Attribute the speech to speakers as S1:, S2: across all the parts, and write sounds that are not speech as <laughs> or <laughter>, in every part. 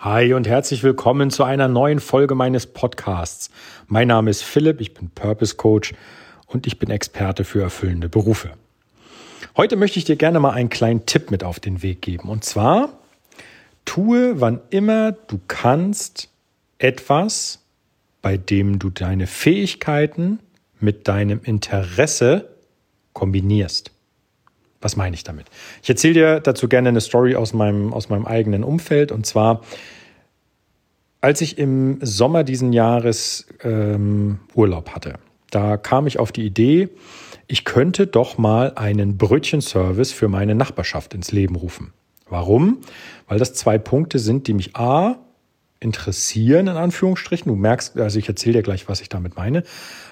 S1: Hi und herzlich willkommen zu einer neuen Folge meines Podcasts. Mein Name ist Philipp, ich bin Purpose Coach und ich bin Experte für erfüllende Berufe. Heute möchte ich dir gerne mal einen kleinen Tipp mit auf den Weg geben. Und zwar, tue, wann immer du kannst, etwas, bei dem du deine Fähigkeiten mit deinem Interesse kombinierst. Was meine ich damit? Ich erzähle dir dazu gerne eine Story aus meinem, aus meinem eigenen Umfeld. Und zwar, als ich im Sommer diesen Jahres ähm, Urlaub hatte, da kam ich auf die Idee, ich könnte doch mal einen Brötchenservice für meine Nachbarschaft ins Leben rufen. Warum? Weil das zwei Punkte sind, die mich A interessieren, in Anführungsstrichen. Du merkst, also ich erzähle dir gleich, was ich damit meine.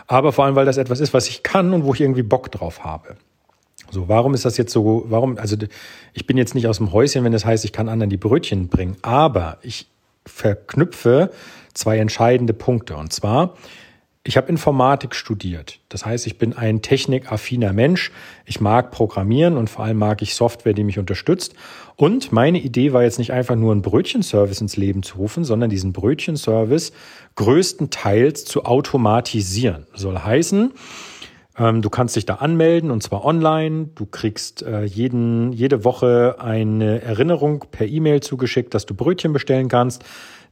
S1: Aber vor allem, weil das etwas ist, was ich kann und wo ich irgendwie Bock drauf habe. So, warum ist das jetzt so, warum, also ich bin jetzt nicht aus dem Häuschen, wenn das heißt, ich kann anderen die Brötchen bringen, aber ich verknüpfe zwei entscheidende Punkte. Und zwar, ich habe Informatik studiert. Das heißt, ich bin ein technikaffiner Mensch. Ich mag Programmieren und vor allem mag ich Software, die mich unterstützt. Und meine Idee war jetzt nicht einfach nur einen Brötchenservice ins Leben zu rufen, sondern diesen Brötchenservice größtenteils zu automatisieren. Soll heißen, du kannst dich da anmelden und zwar online. Du kriegst äh, jeden, jede Woche eine Erinnerung per E-Mail zugeschickt, dass du Brötchen bestellen kannst.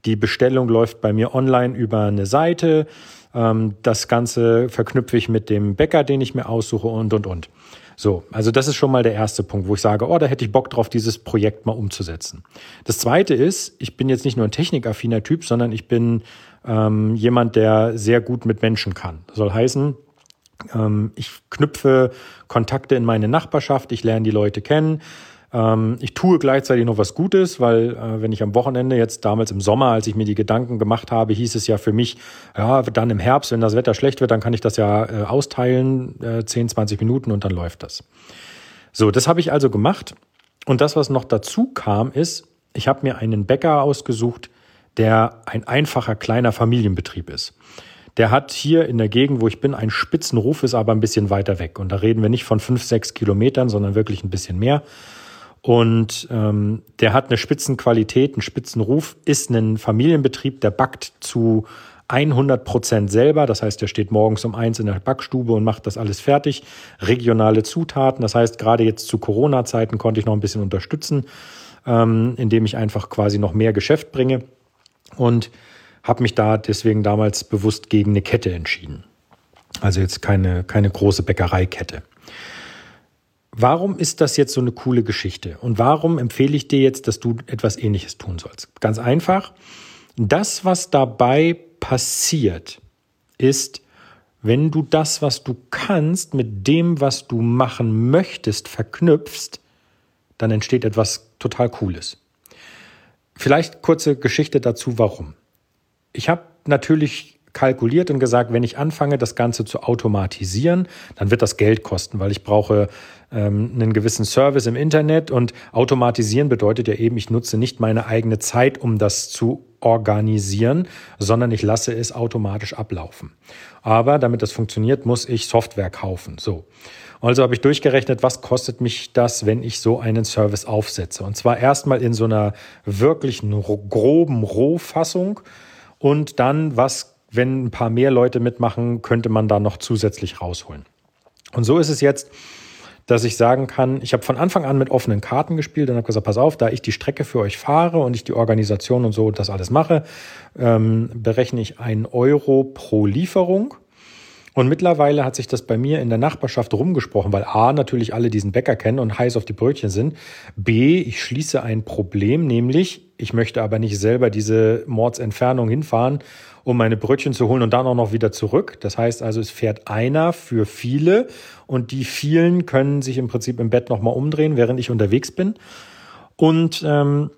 S1: Die Bestellung läuft bei mir online über eine Seite. Ähm, das Ganze verknüpfe ich mit dem Bäcker, den ich mir aussuche und, und, und. So, also das ist schon mal der erste Punkt, wo ich sage, oh, da hätte ich Bock drauf, dieses Projekt mal umzusetzen. Das zweite ist, ich bin jetzt nicht nur ein technikaffiner Typ, sondern ich bin ähm, jemand, der sehr gut mit Menschen kann. Das soll heißen, ähm, ich knüpfe Kontakte in meine Nachbarschaft, ich lerne die Leute kennen. Ähm, ich tue gleichzeitig noch was Gutes, weil äh, wenn ich am Wochenende jetzt damals im Sommer, als ich mir die Gedanken gemacht habe, hieß es ja für mich, ja, dann im Herbst, wenn das Wetter schlecht wird, dann kann ich das ja äh, austeilen, 10, äh, 20 Minuten und dann läuft das. So, das habe ich also gemacht. Und das, was noch dazu kam, ist, ich habe mir einen Bäcker ausgesucht, der ein einfacher kleiner Familienbetrieb ist. Der hat hier in der Gegend, wo ich bin, einen Spitzenruf, ist aber ein bisschen weiter weg. Und da reden wir nicht von fünf, sechs Kilometern, sondern wirklich ein bisschen mehr. Und ähm, der hat eine Spitzenqualität, einen Spitzenruf, ist ein Familienbetrieb, der backt zu 100 Prozent selber. Das heißt, der steht morgens um eins in der Backstube und macht das alles fertig. Regionale Zutaten. Das heißt, gerade jetzt zu Corona-Zeiten konnte ich noch ein bisschen unterstützen, ähm, indem ich einfach quasi noch mehr Geschäft bringe. Und habe mich da deswegen damals bewusst gegen eine Kette entschieden. Also jetzt keine, keine große Bäckereikette. Warum ist das jetzt so eine coole Geschichte? Und warum empfehle ich dir jetzt, dass du etwas Ähnliches tun sollst? Ganz einfach. Das, was dabei passiert, ist, wenn du das, was du kannst, mit dem, was du machen möchtest, verknüpfst, dann entsteht etwas total Cooles. Vielleicht kurze Geschichte dazu, warum. Ich habe natürlich kalkuliert und gesagt, wenn ich anfange, das Ganze zu automatisieren, dann wird das Geld kosten, weil ich brauche ähm, einen gewissen Service im Internet und automatisieren bedeutet ja eben, ich nutze nicht meine eigene Zeit, um das zu organisieren, sondern ich lasse es automatisch ablaufen. Aber damit das funktioniert, muss ich Software kaufen. So. Also habe ich durchgerechnet, was kostet mich das, wenn ich so einen Service aufsetze. Und zwar erstmal in so einer wirklichen groben Rohfassung und dann, was, wenn ein paar mehr Leute mitmachen, könnte man da noch zusätzlich rausholen. Und so ist es jetzt, dass ich sagen kann, ich habe von Anfang an mit offenen Karten gespielt und habe gesagt, pass auf, da ich die Strecke für euch fahre und ich die Organisation und so das alles mache, ähm, berechne ich einen Euro pro Lieferung. Und mittlerweile hat sich das bei mir in der Nachbarschaft rumgesprochen, weil A, natürlich alle diesen Bäcker kennen und heiß auf die Brötchen sind. B, ich schließe ein Problem, nämlich ich möchte aber nicht selber diese Mordsentfernung hinfahren, um meine Brötchen zu holen und dann auch noch wieder zurück. Das heißt also, es fährt einer für viele und die vielen können sich im Prinzip im Bett nochmal umdrehen, während ich unterwegs bin. Und ähm,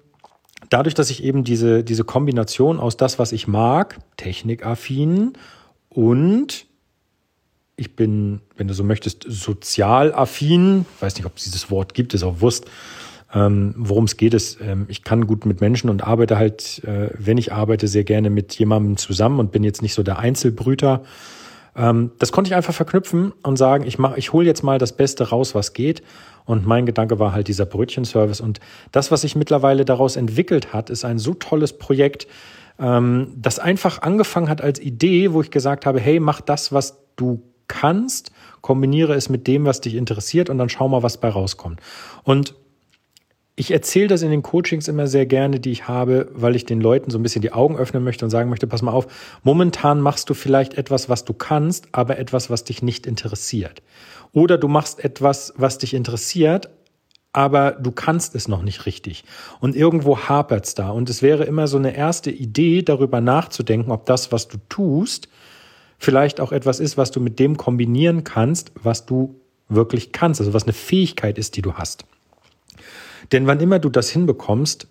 S1: dadurch, dass ich eben diese, diese Kombination aus das, was ich mag, technikaffin und ich bin, wenn du so möchtest, sozial affin, weiß nicht, ob es dieses Wort gibt, ist auch Wurst, ähm, Worum es geht, ist, ähm, ich kann gut mit Menschen und arbeite halt, äh, wenn ich arbeite, sehr gerne mit jemandem zusammen und bin jetzt nicht so der Einzelbrüter. Ähm, das konnte ich einfach verknüpfen und sagen, ich mach, ich hole jetzt mal das Beste raus, was geht. Und mein Gedanke war halt dieser Brötchenservice. Und das, was sich mittlerweile daraus entwickelt hat, ist ein so tolles Projekt, ähm, das einfach angefangen hat als Idee, wo ich gesagt habe, hey, mach das, was du kannst, kombiniere es mit dem, was dich interessiert und dann schau mal, was bei rauskommt. Und ich erzähle das in den Coachings immer sehr gerne, die ich habe, weil ich den Leuten so ein bisschen die Augen öffnen möchte und sagen möchte, pass mal auf, momentan machst du vielleicht etwas, was du kannst, aber etwas, was dich nicht interessiert. Oder du machst etwas, was dich interessiert, aber du kannst es noch nicht richtig. Und irgendwo hapert's da. Und es wäre immer so eine erste Idee, darüber nachzudenken, ob das, was du tust, vielleicht auch etwas ist, was du mit dem kombinieren kannst, was du wirklich kannst, also was eine Fähigkeit ist, die du hast. Denn wann immer du das hinbekommst,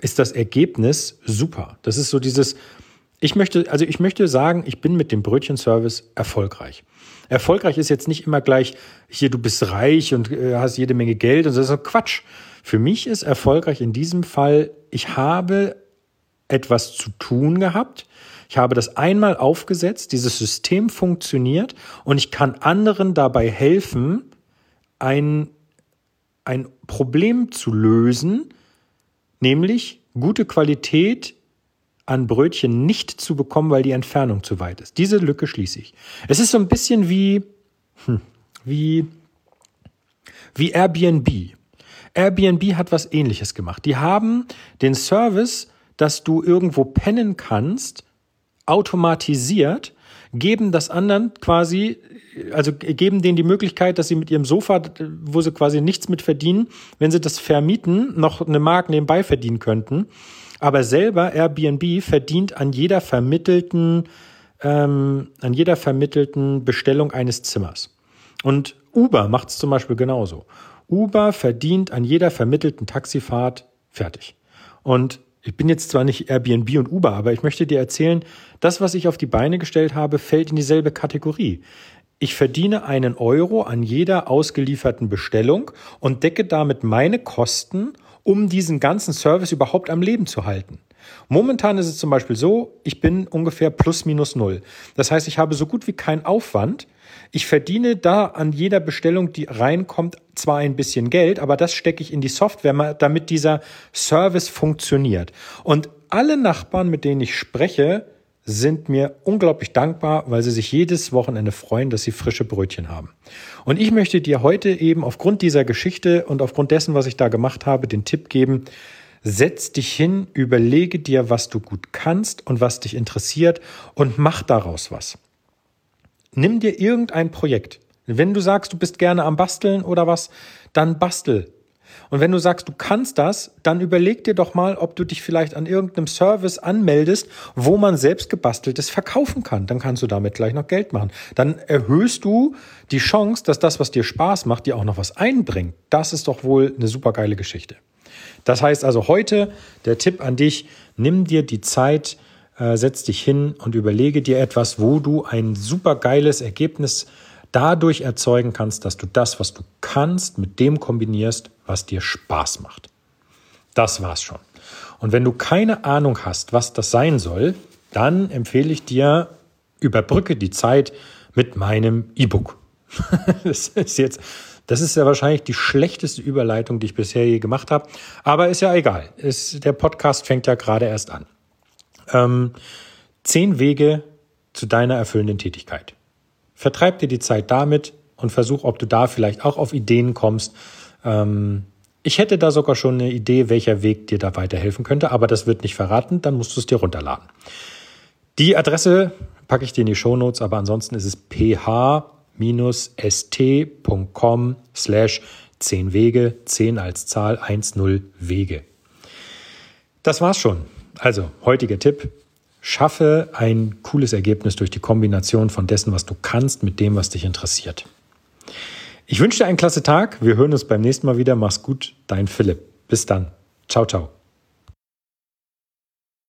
S1: ist das Ergebnis super. Das ist so dieses, ich möchte, also ich möchte sagen, ich bin mit dem Brötchenservice erfolgreich. Erfolgreich ist jetzt nicht immer gleich, hier, du bist reich und äh, hast jede Menge Geld und das ist so Quatsch. Für mich ist erfolgreich in diesem Fall, ich habe etwas zu tun gehabt. Ich habe das einmal aufgesetzt, dieses System funktioniert und ich kann anderen dabei helfen, ein ein Problem zu lösen, nämlich gute Qualität an Brötchen nicht zu bekommen, weil die Entfernung zu weit ist. Diese Lücke schließe ich. Es ist so ein bisschen wie, hm, wie, wie Airbnb. Airbnb hat was ähnliches gemacht. Die haben den Service, dass du irgendwo pennen kannst, automatisiert, geben das anderen quasi also geben denen die Möglichkeit, dass sie mit ihrem Sofa, wo sie quasi nichts mit verdienen, wenn sie das vermieten, noch eine Mark nebenbei verdienen könnten. Aber selber Airbnb verdient an jeder vermittelten, ähm, an jeder vermittelten Bestellung eines Zimmers. Und Uber macht es zum Beispiel genauso. Uber verdient an jeder vermittelten Taxifahrt fertig. Und ich bin jetzt zwar nicht Airbnb und Uber, aber ich möchte dir erzählen, das, was ich auf die Beine gestellt habe, fällt in dieselbe Kategorie. Ich verdiene einen Euro an jeder ausgelieferten Bestellung und decke damit meine Kosten, um diesen ganzen Service überhaupt am Leben zu halten. Momentan ist es zum Beispiel so, ich bin ungefähr plus minus null. Das heißt, ich habe so gut wie keinen Aufwand. Ich verdiene da an jeder Bestellung, die reinkommt, zwar ein bisschen Geld, aber das stecke ich in die Software, damit dieser Service funktioniert. Und alle Nachbarn, mit denen ich spreche, sind mir unglaublich dankbar, weil sie sich jedes Wochenende freuen, dass sie frische Brötchen haben. Und ich möchte dir heute eben aufgrund dieser Geschichte und aufgrund dessen, was ich da gemacht habe, den Tipp geben, setz dich hin, überlege dir, was du gut kannst und was dich interessiert und mach daraus was. Nimm dir irgendein Projekt. Wenn du sagst, du bist gerne am Basteln oder was, dann bastel und wenn du sagst, du kannst das, dann überleg dir doch mal, ob du dich vielleicht an irgendeinem Service anmeldest, wo man selbst gebasteltes verkaufen kann. Dann kannst du damit gleich noch Geld machen. Dann erhöhst du die Chance, dass das, was dir Spaß macht, dir auch noch was einbringt. Das ist doch wohl eine super geile Geschichte. Das heißt also heute der Tipp an dich, nimm dir die Zeit, äh, setz dich hin und überlege dir etwas, wo du ein super geiles Ergebnis dadurch erzeugen kannst, dass du das, was du kannst, mit dem kombinierst, was dir Spaß macht. Das war's schon. Und wenn du keine Ahnung hast, was das sein soll, dann empfehle ich dir, überbrücke die Zeit mit meinem E-Book. <laughs> das ist jetzt, das ist ja wahrscheinlich die schlechteste Überleitung, die ich bisher je gemacht habe. Aber ist ja egal. Ist, der Podcast fängt ja gerade erst an. Ähm, zehn Wege zu deiner erfüllenden Tätigkeit. Vertreib dir die Zeit damit und versuch, ob du da vielleicht auch auf Ideen kommst. Ähm, ich hätte da sogar schon eine Idee, welcher Weg dir da weiterhelfen könnte, aber das wird nicht verraten, dann musst du es dir runterladen. Die Adresse packe ich dir in die Show Notes, aber ansonsten ist es ph-st.com slash 10 Wege, 10 als Zahl, 10 Wege. Das war's schon. Also, heutiger Tipp. Schaffe ein cooles Ergebnis durch die Kombination von dessen, was du kannst, mit dem, was dich interessiert. Ich wünsche dir einen klasse Tag. Wir hören uns beim nächsten Mal wieder. Mach's gut, dein Philipp. Bis dann. Ciao, ciao.